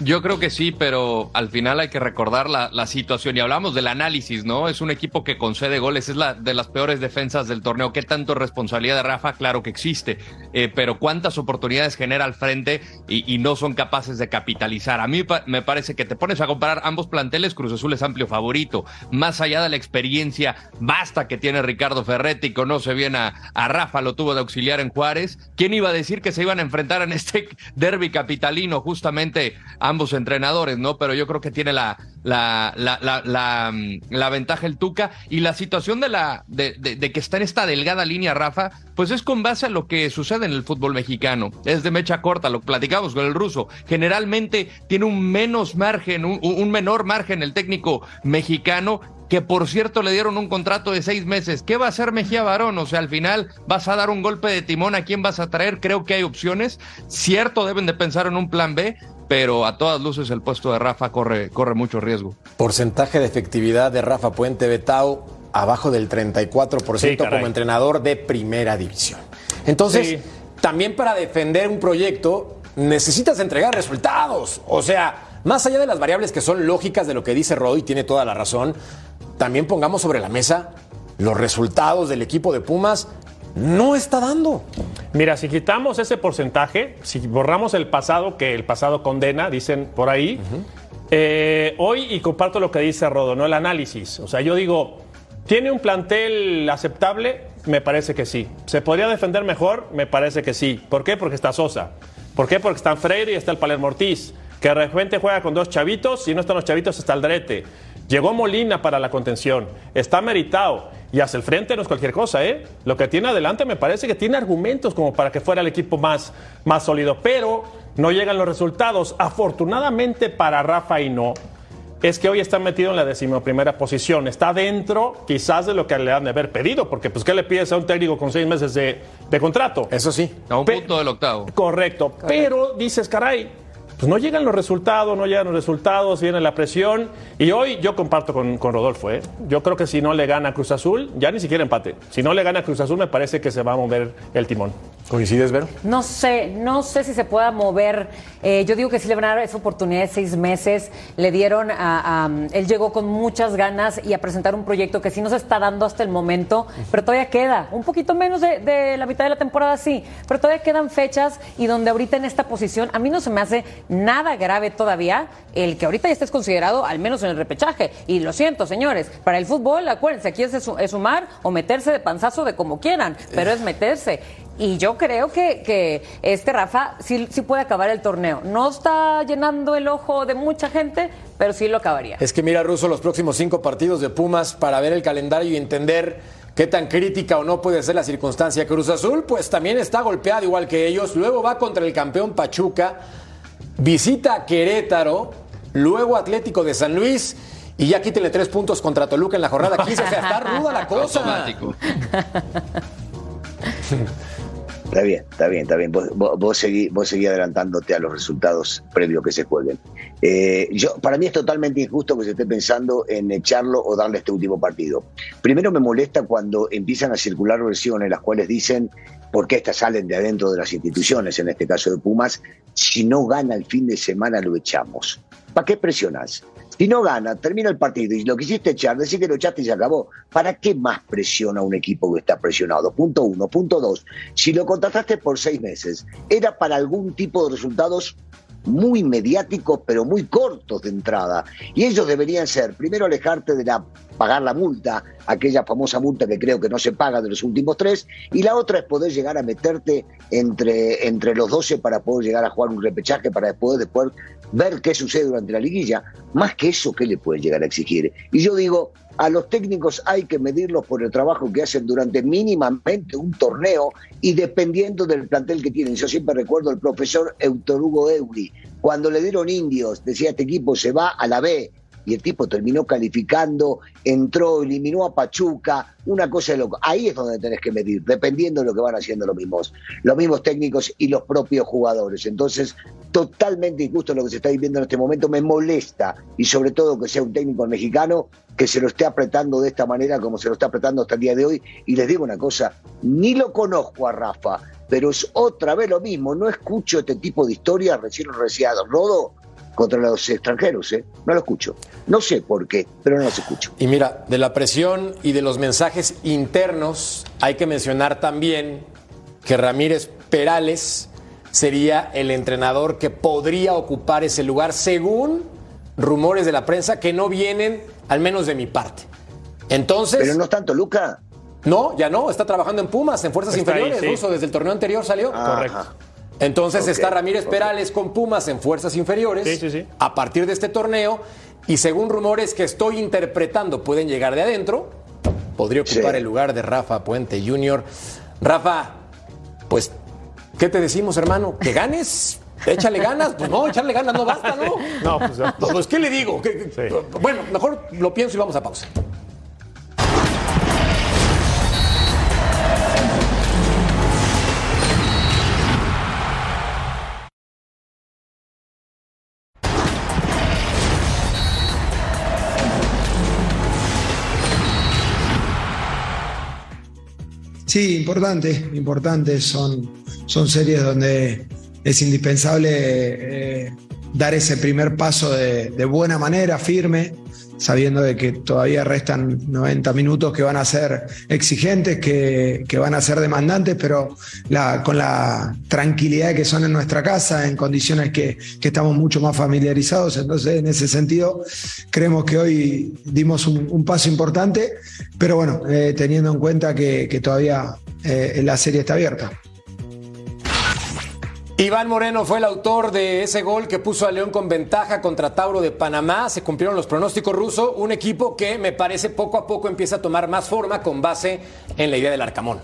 Yo creo que sí, pero al final hay que recordar la, la, situación y hablamos del análisis, ¿no? Es un equipo que concede goles, es la de las peores defensas del torneo. ¿Qué tanto responsabilidad de Rafa? Claro que existe, eh, pero ¿cuántas oportunidades genera al frente y, y, no son capaces de capitalizar? A mí me parece que te pones a comparar ambos planteles, Cruz Azul es amplio favorito. Más allá de la experiencia basta que tiene Ricardo Ferretti, conoce bien a, a Rafa, lo tuvo de auxiliar en Juárez. ¿Quién iba a decir que se iban a enfrentar en este derby capitalino justamente ambos entrenadores, ¿no? Pero yo creo que tiene la, la, la, la, la, la ventaja el Tuca y la situación de, la, de, que está en esta delgada línea, Rafa, pues es con base a lo que sucede en el fútbol mexicano. Es de mecha corta, lo platicamos con el ruso. Generalmente tiene un menos margen, un, un menor margen el técnico mexicano que por cierto le dieron un contrato de seis meses. ¿Qué va a hacer Mejía Barón? O sea, al final vas a dar un golpe de timón, ¿a quién vas a traer? Creo que hay opciones. Cierto, deben de pensar en un plan B, pero a todas luces el puesto de Rafa corre, corre mucho riesgo. Porcentaje de efectividad de Rafa Puente Betao abajo del 34% sí, como entrenador de primera división. Entonces, sí. también para defender un proyecto necesitas entregar resultados. O sea, más allá de las variables que son lógicas de lo que dice Rodo y tiene toda la razón, también pongamos sobre la mesa los resultados del equipo de Pumas no está dando. Mira, si quitamos ese porcentaje, si borramos el pasado, que el pasado condena, dicen por ahí, uh -huh. eh, hoy, y comparto lo que dice Rodo, ¿no? El análisis. O sea, yo digo, ¿tiene un plantel aceptable? Me parece que sí. ¿Se podría defender mejor? Me parece que sí. ¿Por qué? Porque está Sosa. ¿Por qué? Porque está Freire y está el Palermo Ortiz. Que de repente juega con dos chavitos, si no están los chavitos está el Drete. Llegó Molina para la contención, está meritado y hacia el frente no es cualquier cosa, ¿eh? Lo que tiene adelante me parece que tiene argumentos como para que fuera el equipo más, más sólido, pero no llegan los resultados. Afortunadamente para Rafa y no, es que hoy está metido en la decimoprimera posición. Está dentro quizás de lo que le han de haber pedido, porque pues ¿qué le pides a un técnico con seis meses de, de contrato? Eso sí. A un Pe punto del octavo. Correcto. Correcto. Pero dices, caray, pues no llegan los resultados, no llegan los resultados, viene la presión. Y hoy yo comparto con, con Rodolfo, ¿eh? yo creo que si no le gana Cruz Azul, ya ni siquiera empate. Si no le gana Cruz Azul, me parece que se va a mover el timón. ¿Coincides, Vero? No sé, no sé si se pueda mover. Eh, yo digo que sí le van a dar esa oportunidad de seis meses. Le dieron a, a, Él llegó con muchas ganas y a presentar un proyecto que sí no se está dando hasta el momento, pero todavía queda. Un poquito menos de, de la mitad de la temporada, sí. Pero todavía quedan fechas y donde ahorita en esta posición, a mí no se me hace nada grave todavía el que ahorita ya estés considerado, al menos en el repechaje. Y lo siento, señores, para el fútbol, acuérdense, aquí es, es sumar o meterse de panzazo de como quieran, pero es meterse. Y yo creo que, este Rafa sí, sí, puede acabar el torneo. No está llenando el ojo de mucha gente, pero sí lo acabaría. Es que mira, Russo, los próximos cinco partidos de Pumas para ver el calendario y entender qué tan crítica o no puede ser la circunstancia. Cruz Azul, pues también está golpeado igual que ellos. Luego va contra el campeón Pachuca, visita a Querétaro, luego Atlético de San Luis. Y ya quítenle tres puntos contra Toluca en la jornada 15. O sea, está ruda la cosa. Está bien, está bien, está bien. Vos, vos, vos seguí, vos seguí adelantándote a los resultados previos que se jueguen. Eh, yo, para mí es totalmente injusto que se esté pensando en echarlo o darle este último partido. Primero me molesta cuando empiezan a circular versiones las cuales dicen por qué estas salen de adentro de las instituciones, en este caso de Pumas, si no gana el fin de semana lo echamos. ¿Para qué presionas? Si no gana, termina el partido y lo quisiste echar, decir que lo echaste y se acabó. ¿Para qué más presiona un equipo que está presionado? Punto uno. Punto dos. Si lo contrataste por seis meses, era para algún tipo de resultados muy mediáticos, pero muy cortos de entrada. Y ellos deberían ser, primero, alejarte de la pagar la multa, aquella famosa multa que creo que no se paga de los últimos tres, y la otra es poder llegar a meterte entre, entre los 12 para poder llegar a jugar un repechaje, para después, después ver qué sucede durante la liguilla. Más que eso, ¿qué le puede llegar a exigir? Y yo digo, a los técnicos hay que medirlos por el trabajo que hacen durante mínimamente un torneo y dependiendo del plantel que tienen. Yo siempre recuerdo al profesor Eutor Hugo Euri, cuando le dieron indios, decía este equipo se va a la B, y el tipo terminó calificando, entró, eliminó a Pachuca, una cosa de loco. Ahí es donde tenés que medir, dependiendo de lo que van haciendo los mismos, los mismos técnicos y los propios jugadores. Entonces, totalmente injusto lo que se está viviendo en este momento, me molesta, y sobre todo que sea un técnico mexicano que se lo esté apretando de esta manera como se lo está apretando hasta el día de hoy. Y les digo una cosa, ni lo conozco a Rafa, pero es otra vez lo mismo, no escucho este tipo de historias recién reciados. Rodo, contra los extranjeros, ¿eh? No lo escucho. No sé por qué, pero no los escucho. Y mira, de la presión y de los mensajes internos, hay que mencionar también que Ramírez Perales sería el entrenador que podría ocupar ese lugar, según rumores de la prensa que no vienen, al menos de mi parte. Entonces. Pero no es tanto, Luca. No, ya no, está trabajando en Pumas, en fuerzas Está ahí, inferiores, sí. Ruso, desde el torneo anterior salió. Correcto. Entonces está Ramírez. Perales con Pumas en fuerzas inferiores Sí, sí, sí. a partir de este torneo y según rumores que estoy interpretando pueden llegar de adentro, podría ocupar el lugar de Rafa Puente Jr. Rafa, pues, ¿qué te decimos, hermano? ¿Que ganes? Échale ganas. Pues no, echarle ganas no basta, ¿no? No, pues. Pues, ¿qué le digo? ¿Qué- qué- Sí. Bueno, mejor lo pienso y vamos a pausa. Sí, importante, importante. Son, son series donde es indispensable eh, dar ese primer paso de, de buena manera, firme, sabiendo de que todavía restan 90 minutos que van a ser exigentes, que, que van a ser demandantes, pero con la tranquilidad que son en nuestra casa, en condiciones que, que estamos mucho más familiarizados. Entonces, en ese sentido, creemos que hoy dimos un, paso importante, pero bueno, eh, teniendo en cuenta que, que todavía eh, la serie está abierta. Iván Moreno fue el autor de ese gol que puso a León con ventaja contra Tauro de Panamá. Se cumplieron los pronósticos rusos. Un equipo que me parece poco a poco empieza a tomar más forma con base en la idea del Arcamón.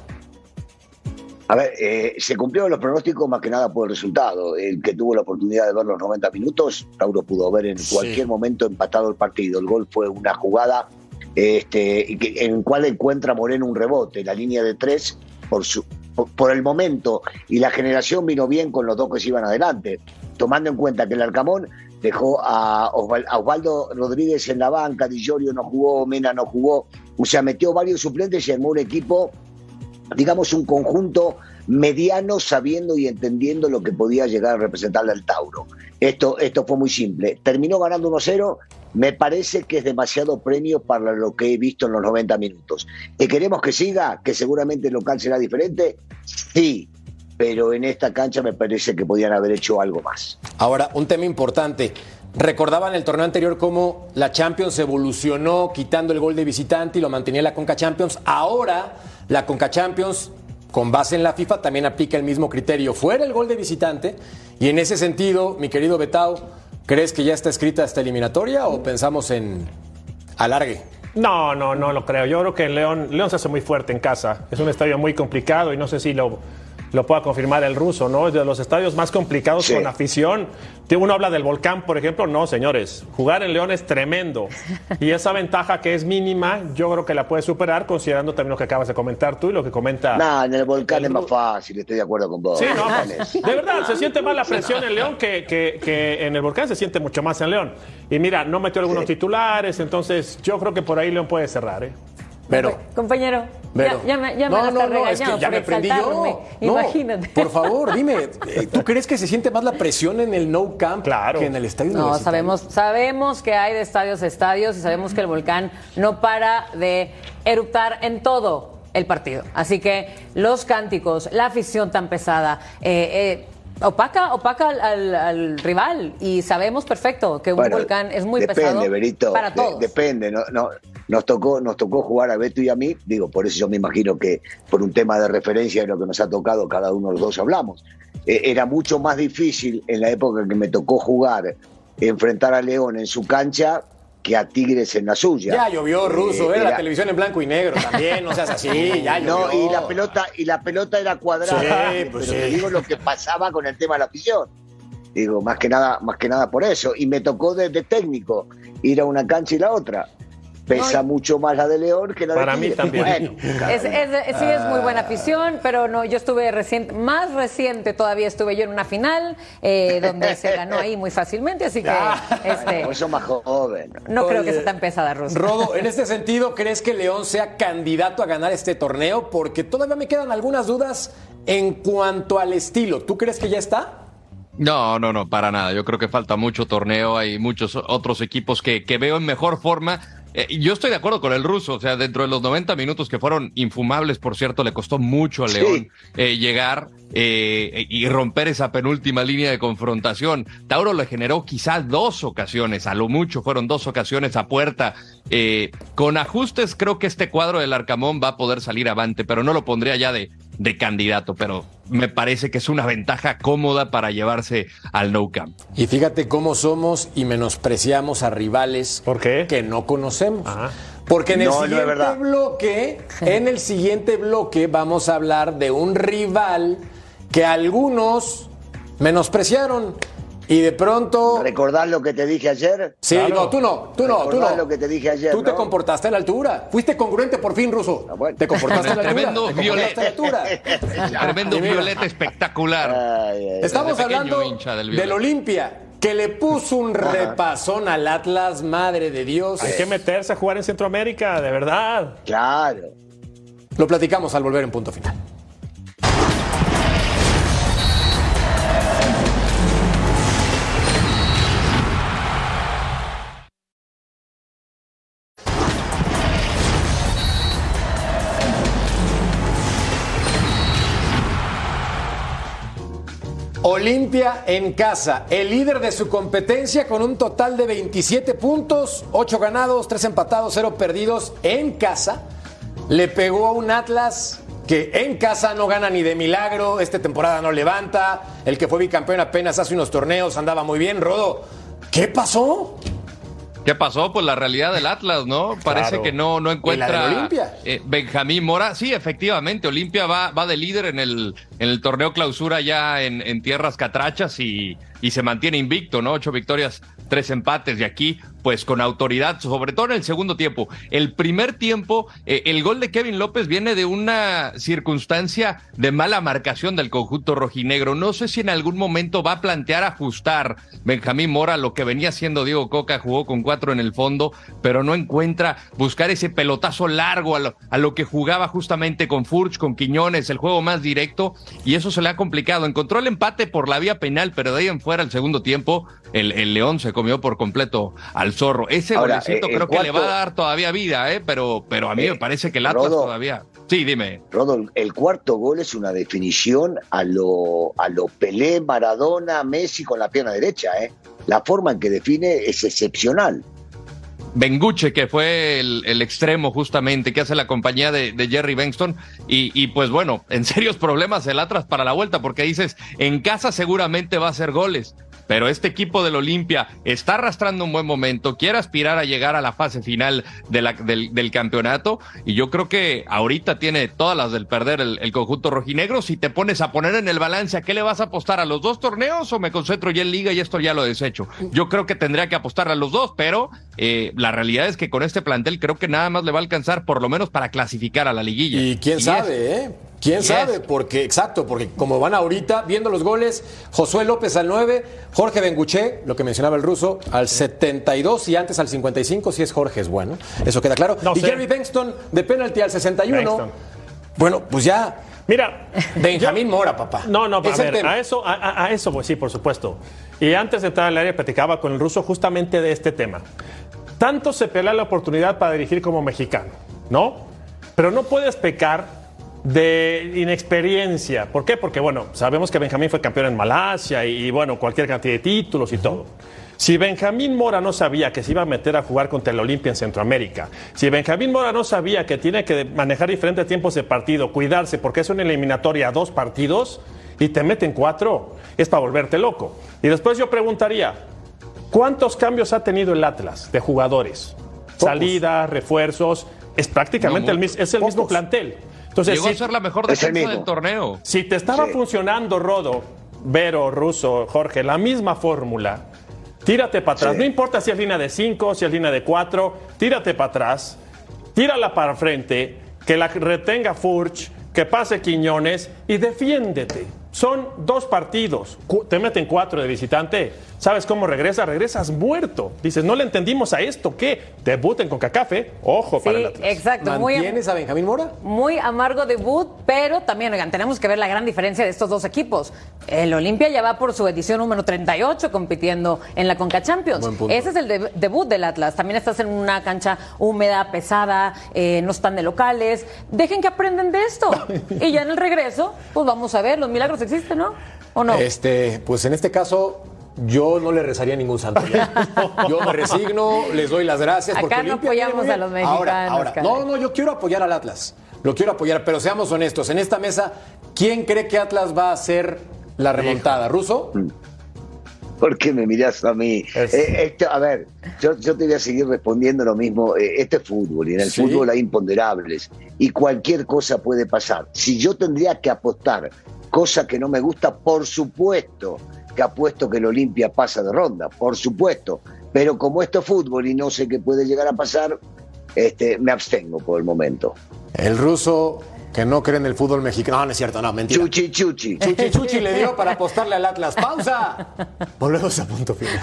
A ver, eh, se cumplieron los pronósticos más que nada por el resultado. El que tuvo la oportunidad de ver los 90 minutos, Tauro pudo ver en cualquier momento empatado el partido. El gol fue una jugada este, en cual encuentra Moreno un rebote. La línea de tres, por, su, por, el momento, y la generación vino bien con los dos que se iban adelante. Tomando en cuenta que el Arcamón dejó a, Osval- a Osvaldo Rodríguez en la banca, Di Giorgio no jugó, Mena no jugó, o sea, metió varios suplentes y armó un equipo digamos, un conjunto mediano sabiendo y entendiendo lo que podía llegar a representarle al Tauro. Esto, esto fue muy simple. Terminó ganando 1-0. Me parece que es demasiado premio para lo que he visto en los 90 minutos. ¿Que queremos que siga? ¿Que seguramente el local será diferente? Sí, pero en esta cancha me parece que podían haber hecho algo más. Ahora, un tema importante. Recordaban el torneo anterior cómo la Champions evolucionó quitando el gol de visitante y lo mantenía la Conca Champions. Ahora la Conca Champions, con base en la FIFA, también aplica el mismo criterio. Fuera el gol de visitante. Y en ese sentido, mi querido Betao, ¿crees que ya está escrita esta eliminatoria o pensamos en alargue? No, no, no lo creo. Yo creo que León, León se hace muy fuerte en casa. Es un estadio muy complicado y no sé si lo lo pueda confirmar el ruso, ¿no? Es de los estadios más complicados Sí. con afición. Uno habla del volcán, por ejemplo. No, señores. Jugar en León es tremendo. Y esa ventaja que es mínima, yo creo que la puede superar, considerando también lo que acabas de comentar tú y lo que comenta. Nah, en el volcán es más fácil, estoy de acuerdo con vos. Sí, no, pues, de verdad, se siente más la presión en León que, que- que en el volcán, se siente mucho más en León. Y mira, no metió algunos titulares, entonces yo creo que por ahí León puede cerrar, ¿eh? Pero, Compañero, ya, ya me, ya me no, la no, es que ya por me prendí yo. No, Imagínate. Por favor, dime, eh, ¿tú crees que se siente más la presión en el no camp que en el estadio No, sabemos, sabemos que hay de estadios a estadios y sabemos que el volcán no para de eruptar en todo el partido. Así que los cánticos, la afición tan pesada, eh, eh, opaca, opaca al, al- al rival y sabemos perfecto que un Bueno, volcán es muy depende, pesado Berito, para de- depende, no, no, nos tocó, nos tocó jugar a Beto y a mí, digo, por eso yo me imagino que por un tema de referencia de lo que nos ha tocado, cada uno de los dos hablamos. Eh, era mucho más difícil en la época que me tocó jugar, enfrentar a León en su cancha que a Tigres en la suya. Ya llovió, Ruso, Eh, era la televisión en blanco y negro también, no seas así, ya llovió. No, y la pelota, y la pelota era cuadrada. Sí, pues pero sí. te digo lo que pasaba con el tema de la afición. Digo, más que nada, más que nada por eso. Y me tocó desde técnico ir a una cancha y la otra. Pesa mucho más la de León que la Para de mí Tigres. también. Bueno, Es, es- sí es muy Ah. buena afición, pero no, yo estuve reciente, más reciente todavía estuve yo en una final eh, donde se ganó ahí muy fácilmente, así que este, Vos sos más joven. no creo que sea tan pesada, Rosa. Rodo, en este sentido, ¿crees que León sea candidato a ganar este torneo? Porque todavía me quedan algunas dudas en cuanto al estilo. ¿Tú crees que ya está? No, no, no, para nada. Yo creo que falta mucho torneo. Hay muchos otros equipos que, que veo en mejor forma. Eh, yo estoy de acuerdo con el ruso. O sea, dentro de los 90 minutos que fueron infumables, por cierto, le costó mucho a Sí. León eh, llegar eh, y romper esa penúltima línea de confrontación. Tauro le generó quizás dos ocasiones, a lo mucho fueron dos ocasiones a puerta. Con ajustes, creo que este cuadro del Arcamón va a poder salir avante, pero no lo pondría ya de, de candidato. Pero me parece que es una ventaja cómoda para llevarse al No Camp. Y fíjate cómo somos y menospreciamos a rivales que no conocemos. Porque en el No, siguiente bloque, en el siguiente bloque vamos a hablar de un rival que algunos menospreciaron y de pronto ¿Recordás lo que te dije ayer? Sí, no, tú no, tú no, tú ¿Recordás no. lo que te dije ayer, Tú te comportaste a la altura. Fuiste congruente por fin, Ruso. Te comportaste a la altura. Tremendo Te comportaste a la altura. Tremendo Y mira, violeta espectacular. Estamos pequeño hablando del del, Violeta. Olimpia, que le puso un repasón al Atlas, madre de Dios. Hay que meterse a jugar en Centroamérica, de verdad. Claro. Lo platicamos al volver en punto final. Olimpia en casa, el líder de su competencia con un total de 27 puntos, 8 ganados, 3 empatados, 0 perdidos en casa. Le pegó a un Atlas que en casa no gana ni de milagro, esta temporada no levanta, el que fue bicampeón apenas hace unos torneos andaba muy bien. Rodo, ¿qué pasó? ¿Qué pasó? Pues la realidad del Atlas, ¿no? Parece que no, no ¿Y la encuentra eh, Benjamín Mora. Sí, efectivamente, Olimpia va, va de líder en el, en el torneo clausura ya en, en tierras catrachas y, y se mantiene invicto, ¿no? Ocho victorias, tres empates y aquí, pues con autoridad, sobre todo en el segundo tiempo. El primer tiempo, eh, el gol de Kevin López viene de una circunstancia de mala marcación del conjunto rojinegro. No sé si en algún momento va a plantear ajustar Benjamín Mora lo que venía haciendo Diego Coca, jugó con cuatro en el fondo, pero no encuentra buscar ese pelotazo largo a lo, a lo que jugaba justamente con Furch, con Quiñones, el juego más directo, y eso se le ha complicado. Encontró el empate por la vía penal, pero de ahí en fuera el segundo tiempo, el, el León se comió por completo al zorro. Ese Ahora, golecito eh, creo que le va a dar todavía vida, ¿eh? pero, pero a mí Eh, me parece que el Atlas Rodo. todavía. Sí, dime. Rodolfo, el cuarto gol es una definición a lo, a lo Pelé, Maradona, Messi con la pierna derecha. ¿eh? La forma en que define es excepcional. Benguche, que fue el, extremo justamente, que hace la compañía de, Jerry Benston. Y, y pues bueno, en serios problemas el Atlas para la vuelta, porque dices, en casa seguramente va a hacer goles. Pero este equipo del Olimpia está arrastrando un buen momento, quiere aspirar a llegar a la fase final de la, del, del, campeonato y yo creo que ahorita tiene todas las del perder el, el, conjunto rojinegro. Si te pones a poner en el balance a qué le vas a apostar a los dos torneos o me concentro ya en liga y esto ya lo desecho. Yo creo que tendría que apostar a los dos, pero eh, la realidad es que con este plantel creo que nada más le va a alcanzar por lo menos para clasificar a la liguilla. Y quién y sabe, es, ¿eh? ¿Quién sabe? Porque, exacto, porque como van ahorita, viendo los goles, Josué López al 9, Jorge Benguché, lo que mencionaba el ruso, al 72 y antes al 55, si es Jorge es bueno, eso queda claro. No y sé. Jeremy Bengston de penalti al 61. Bengston. Bueno, pues ya. Mira, Benjamín yo, Mora, papá. No, no, a ver, a eso, a, a, eso, pues sí, por supuesto. Y antes de entrar al área, platicaba con el ruso justamente de este tema. Tanto se pelea la oportunidad para dirigir como mexicano, ¿no? Pero no puedes pecar de inexperiencia. ¿Por qué? Porque, bueno, sabemos que Benjamín fue campeón en Malasia y, y, bueno, cualquier cantidad de títulos y todo. Si Benjamín Mora no sabía que se iba a meter a jugar contra el Olimpia en Centroamérica, si Benjamín Mora no sabía que tiene que manejar diferentes tiempos de partido, cuidarse porque es una eliminatoria a dos partidos y te meten cuatro, es para volverte loco. Y después yo preguntaría, ¿cuántos cambios ha tenido el Atlas de jugadores? Pocos. Salidas, refuerzos, es prácticamente no, el, es el mismo plantel. Entonces, Llegó si, a ser la mejor defensa del torneo. Si te estaba sí. funcionando, Rodo, Vero, Russo, Jorge, la misma fórmula, tírate para atrás. Sí. No importa si es línea de 5, si es línea de 4, tírate para atrás, tírala para frente, que la retenga Furch, que pase Quiñones y defiéndete. Son dos partidos, te meten cuatro de visitante. ¿Sabes cómo regresa? Regresas muerto. Dices, no le entendimos a esto. ¿Qué? Debuten con Cacafe. Ojo sí, para el Atlas. Exacto. ¿Mantienes muy, a Benjamín Mora? Muy amargo debut, pero también, oigan, tenemos que ver la gran diferencia de estos dos equipos. El Olimpia ya va por su edición número 38 compitiendo en la Conca Champions. Ese es el de debut del Atlas. También estás en una cancha húmeda, pesada, eh, no están de locales. Dejen que aprenden de esto. y ya en el regreso, pues vamos a ver, los milagros existen, ¿no? ¿O no? Este, pues en este caso, yo no le rezaría a ningún santo. Yo me resigno, les doy las gracias. Acá porque no apoyamos a los mexicanos. Ahora, ahora. No, no, yo quiero apoyar al Atlas. Lo quiero apoyar, pero seamos honestos. En esta mesa, ¿quién cree que Atlas va a hacer la remontada? ¿Ruso? ¿Por qué me miras a mí? Es... Eh, esto, a ver, yo, yo, te voy a seguir respondiendo lo mismo. Eh, este es fútbol y en el ¿Sí? fútbol hay imponderables y cualquier cosa puede pasar. Si yo tendría que apostar, cosa que no me gusta, por supuesto que apuesto que el Olimpia pasa de ronda, por supuesto. Pero como esto es fútbol y no sé qué puede llegar a pasar, este, me abstengo por el momento. El ruso que no cree en el fútbol mexicano. No, no es cierto, no, mentira. Chuchi, chuchi. Chuchi, chuchi le dio para apostarle al Atlas. ¡Pausa! Volvemos a punto final.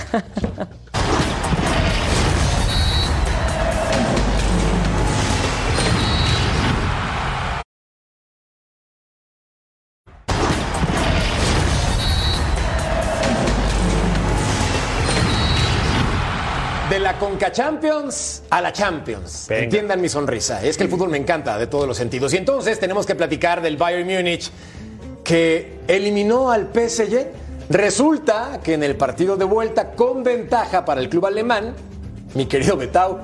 La Conca Champions a la Champions. Venga. Entiendan mi sonrisa. Es que el fútbol me encanta de todos los sentidos. Y entonces tenemos que platicar del Bayern Múnich que eliminó al PSG. Resulta que en el partido de vuelta con ventaja para el club alemán, mi querido Betau,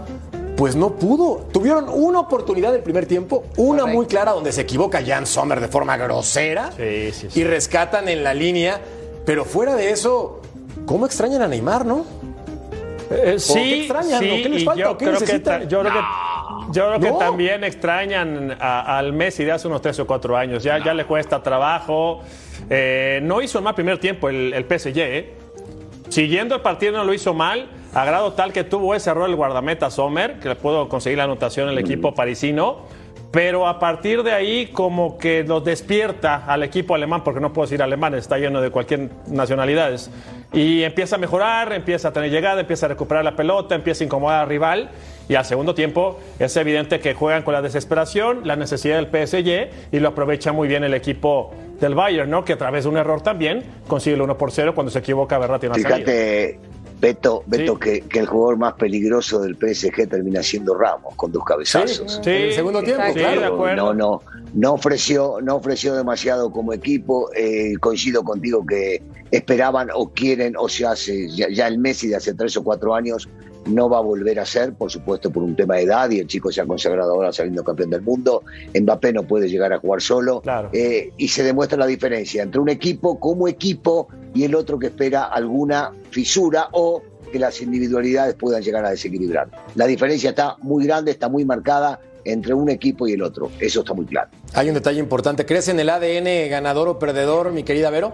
pues no pudo. Tuvieron una oportunidad del primer tiempo, una Correcto. muy clara donde se equivoca Jan Sommer de forma grosera sí, sí, sí. y rescatan en la línea. Pero fuera de eso, ¿cómo extrañan a Neymar, no? Eh, sí, extrañan? sí, ¿Qué les falta? Yo, creo que, yo, creo que, yo creo que no. también extrañan a, al Messi de hace unos tres o cuatro años. Ya, no. ya le cuesta trabajo. Eh, no hizo mal primer tiempo el, el PSG. ¿eh? Siguiendo el partido no lo hizo mal, a grado tal que tuvo ese error el guardameta Sommer, que le pudo conseguir la anotación el equipo parisino. Pero a partir de ahí como que los despierta al equipo alemán, porque no puedo decir alemán, está lleno de cualquier nacionalidades. Y empieza a mejorar, empieza a tener llegada, empieza a recuperar la pelota, empieza a incomodar al rival. Y al segundo tiempo es evidente que juegan con la desesperación, la necesidad del PSG y lo aprovecha muy bien el equipo del Bayern, ¿no? Que a través de un error también consigue el 1 por 0 cuando se equivoca Berratti en la Fíjate, salida. Beto, Beto sí. que, que, el jugador más peligroso del PSG termina siendo Ramos con dos cabezazos. Sí, sí. en el segundo tiempo, sí, claro. No, no, no ofreció, no ofreció demasiado como equipo. Eh, coincido contigo que esperaban o quieren o se hace ya, ya, el Messi de hace tres o cuatro años no va a volver a ser, por supuesto por un tema de edad y el chico se ha consagrado ahora saliendo campeón del mundo. Mbappé no puede llegar a jugar solo claro. eh, y se demuestra la diferencia entre un equipo como equipo y el otro que espera alguna fisura o que las individualidades puedan llegar a desequilibrar. La diferencia está muy grande, está muy marcada entre un equipo y el otro. Eso está muy claro. Hay un detalle importante. ¿Crees en el ADN ganador o perdedor, mi querida Vero?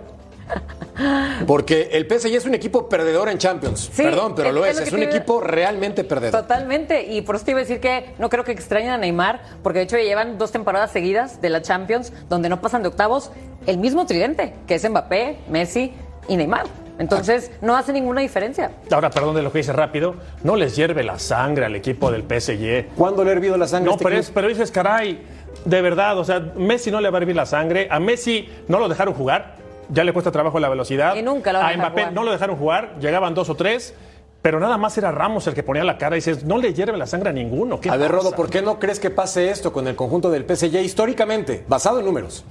Porque el PSG es un equipo perdedor en Champions. Sí, Perdón, pero es- lo es es. lo Es que un equipo realmente perdedor. Totalmente, y por eso te iba a decir que no creo que extrañen a Neymar, porque de hecho ya llevan dos temporadas seguidas de la Champions donde no pasan de octavos el mismo tridente, que es Mbappé, Messi y Neymar. Entonces no hace ninguna diferencia. Ahora, perdón de lo que dice rápido, no les hierve la sangre al equipo del PSG. ¿Cuándo le ha hervido la sangre No, este pero, es- pero dices, caray, de verdad, o sea, Messi no le va a hervir la sangre, a Messi no lo dejaron jugar, ya le cuesta trabajo la velocidad. Y nunca lo a A dejar Mbappé jugar. no lo dejaron jugar, llegaban dos o tres, pero nada más era Ramos el que ponía la cara y dices, no le hierve la sangre a ninguno. ¿qué A ver, pasa? Rodo, ¿por qué no crees que pase esto con el conjunto del PSG históricamente, basado en números?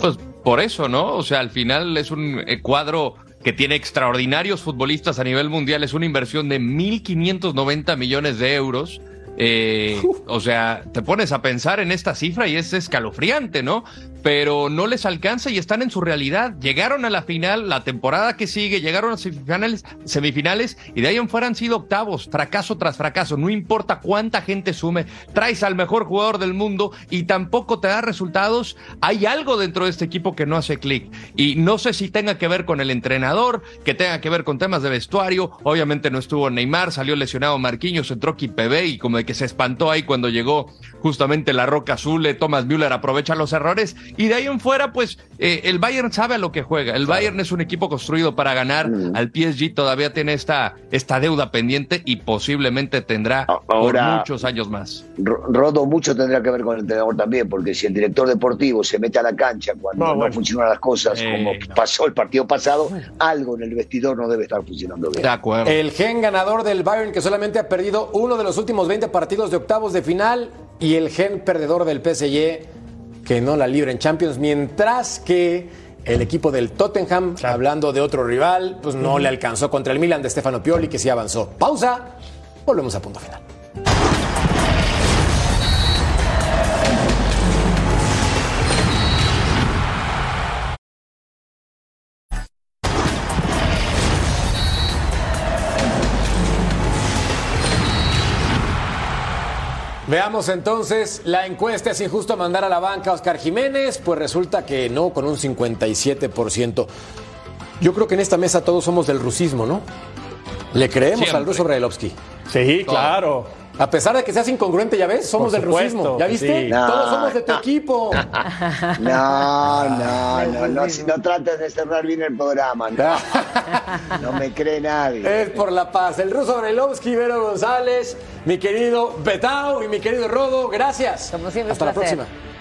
Pues por eso, ¿no? O sea, al final es un eh, cuadro que tiene extraordinarios futbolistas a nivel mundial. Es una inversión de 1.590 millones de euros. Eh, o sea, te pones a pensar en esta cifra y es escalofriante, ¿no? Pero no les alcanza y están en su realidad. Llegaron a la final, la temporada que sigue, llegaron a semifinales, semifinales y de ahí en fuera han sido octavos, fracaso tras fracaso. No importa cuánta gente sume, traes al mejor jugador del mundo y tampoco te da resultados. Hay algo dentro de este equipo que no hace clic. Y no sé si tenga que ver con el entrenador, que tenga que ver con temas de vestuario. Obviamente no estuvo Neymar, salió lesionado Marquinhos, entró Kipebe y como de que se espantó ahí cuando llegó justamente la Roca Azul, eh, Thomas Müller aprovecha los errores y de ahí en fuera pues eh, el Bayern sabe a lo que juega. El Bayern es un equipo construido para ganar. Al PSG todavía tiene esta, esta deuda pendiente y posiblemente tendrá ahora- por muchos años más. Ro- Rodo mucho tendrá que ver con el entrenador también, porque si el director deportivo se mete a la cancha cuando No, funcionan las cosas, Eh, como pasó el partido pasado, algo en el vestidor no debe estar funcionando bien. De acuerdo. El gen ganador del Bayern que solamente ha perdido uno de los últimos 20 partidos de octavos de final y el gen perdedor del PSG que no la libra en Champions, mientras que el equipo del Tottenham, hablando de otro rival, pues no le alcanzó contra el Milan de Stefano Pioli que sí avanzó. Pausa, volvemos a punto final. Veamos entonces la encuesta. ¿Es injusto mandar a la banca a Oscar Jiménez? Pues resulta que no, con un 57%. Yo creo que en esta mesa todos somos del rusismo, ¿no? Le creemos al ruso Brailovsky. Sí, claro. A pesar de que seas incongruente, ya ves, somos del rusismo. ¿Ya viste? sí. Todos somos de tu no. equipo. No, no, no, no, si no trates de cerrar bien el programa, no, no me cree nadie. Es por la paz. El ruso Brailovsky, Vero González, mi querido Betao y mi querido Rodo, gracias. Como siempre, Hasta la placer. próxima.